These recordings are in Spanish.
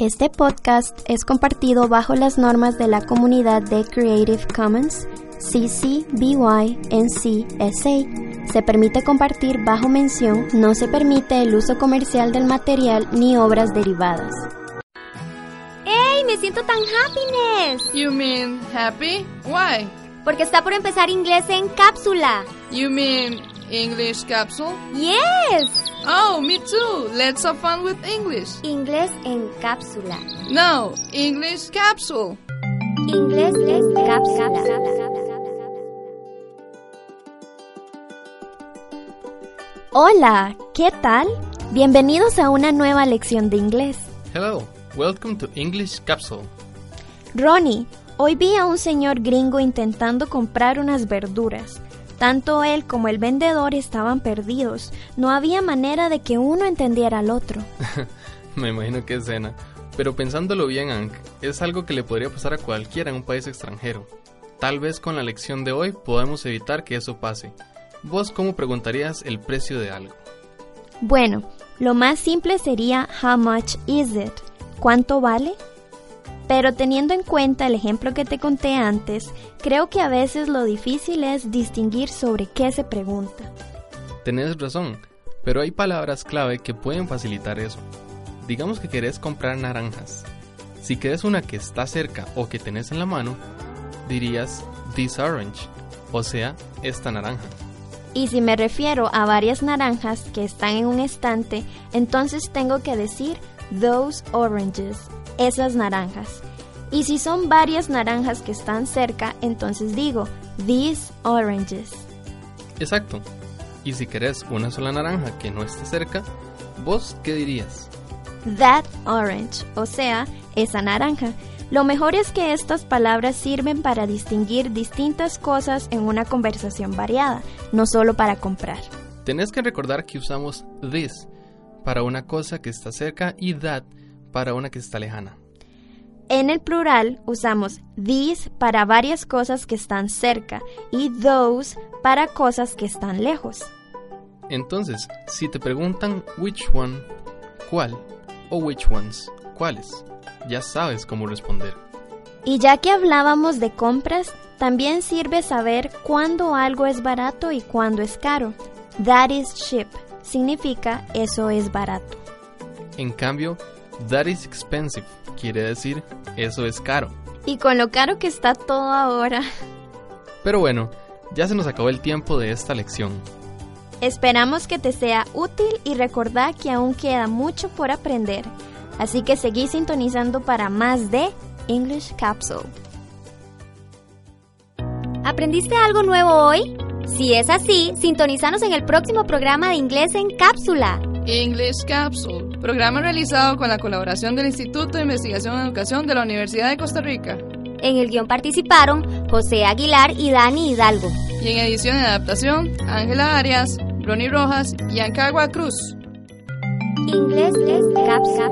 Este podcast es compartido bajo las normas de la comunidad de Creative Commons CC BY NC SA. Se permite compartir bajo mención, no se permite el uso comercial del material ni obras derivadas. ¡Ey! Me siento tan happiness. You mean happy? Why? Porque está por empezar inglés en cápsula. You mean English capsule? Yes. Oh, me too. Let's have fun with English. Inglés en cápsula. No, English capsule. Inglés en cápsula. Hola, ¿qué tal? Bienvenidos a una nueva lección de inglés. Hello, welcome to English Capsule. Ronnie, hoy vi a un señor gringo intentando comprar unas verduras. Tanto él como el vendedor estaban perdidos. No había manera de que uno entendiera al otro. Me imagino que es cena. Pero pensándolo bien, Hank, es algo que le podría pasar a cualquiera en un país extranjero. Tal vez con la lección de hoy podemos evitar que eso pase. ¿Vos cómo preguntarías el precio de algo? Bueno, lo más simple sería How much is it? ¿Cuánto vale? Pero teniendo en cuenta el ejemplo que te conté antes, creo que a veces lo difícil es distinguir sobre qué se pregunta. Tenés razón, pero hay palabras clave que pueden facilitar eso. Digamos que querés comprar naranjas. Si querés una que está cerca o que tenés en la mano, dirías this orange, o sea, esta naranja. Y si me refiero a varias naranjas que están en un estante, entonces tengo que decir those oranges, esas naranjas. Y si son varias naranjas que están cerca, entonces digo these oranges. Exacto. Y si querés una sola naranja que no esté cerca, ¿vos qué dirías? That orange, o sea, esa naranja. Lo mejor es que estas palabras sirven para distinguir distintas cosas en una conversación variada, no solo para comprar. Tenés que recordar que usamos this para una cosa que está cerca y that para una que está lejana. En el plural usamos these para varias cosas que están cerca y those para cosas que están lejos. Entonces, si te preguntan which one, cuál, o which ones, cuáles, ya sabes cómo responder. Y ya que hablábamos de compras, también sirve saber cuándo algo es barato y cuándo es caro. That is cheap significa eso es barato. En cambio, that is expensive quiere decir eso es caro. Y con lo caro que está todo ahora. Pero bueno, ya se nos acabó el tiempo de esta lección. Esperamos que te sea útil y recordá que aún queda mucho por aprender. Así que seguí sintonizando para más de English Capsule. ¿Aprendiste algo nuevo hoy? Si es así, sintonizanos en el próximo programa de inglés en cápsula. English Capsule, programa realizado con la colaboración del Instituto de Investigación en Educación de la Universidad de Costa Rica. En el guion participaron José Aguilar y Dani Hidalgo. Y en edición y adaptación, Ángela Arias, Ronnie Rojas y Ancagua Cruz. Inglés en cápsula.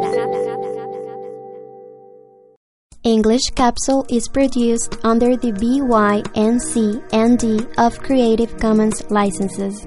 English Capsule is produced under the BY NC ND of Creative Commons licenses.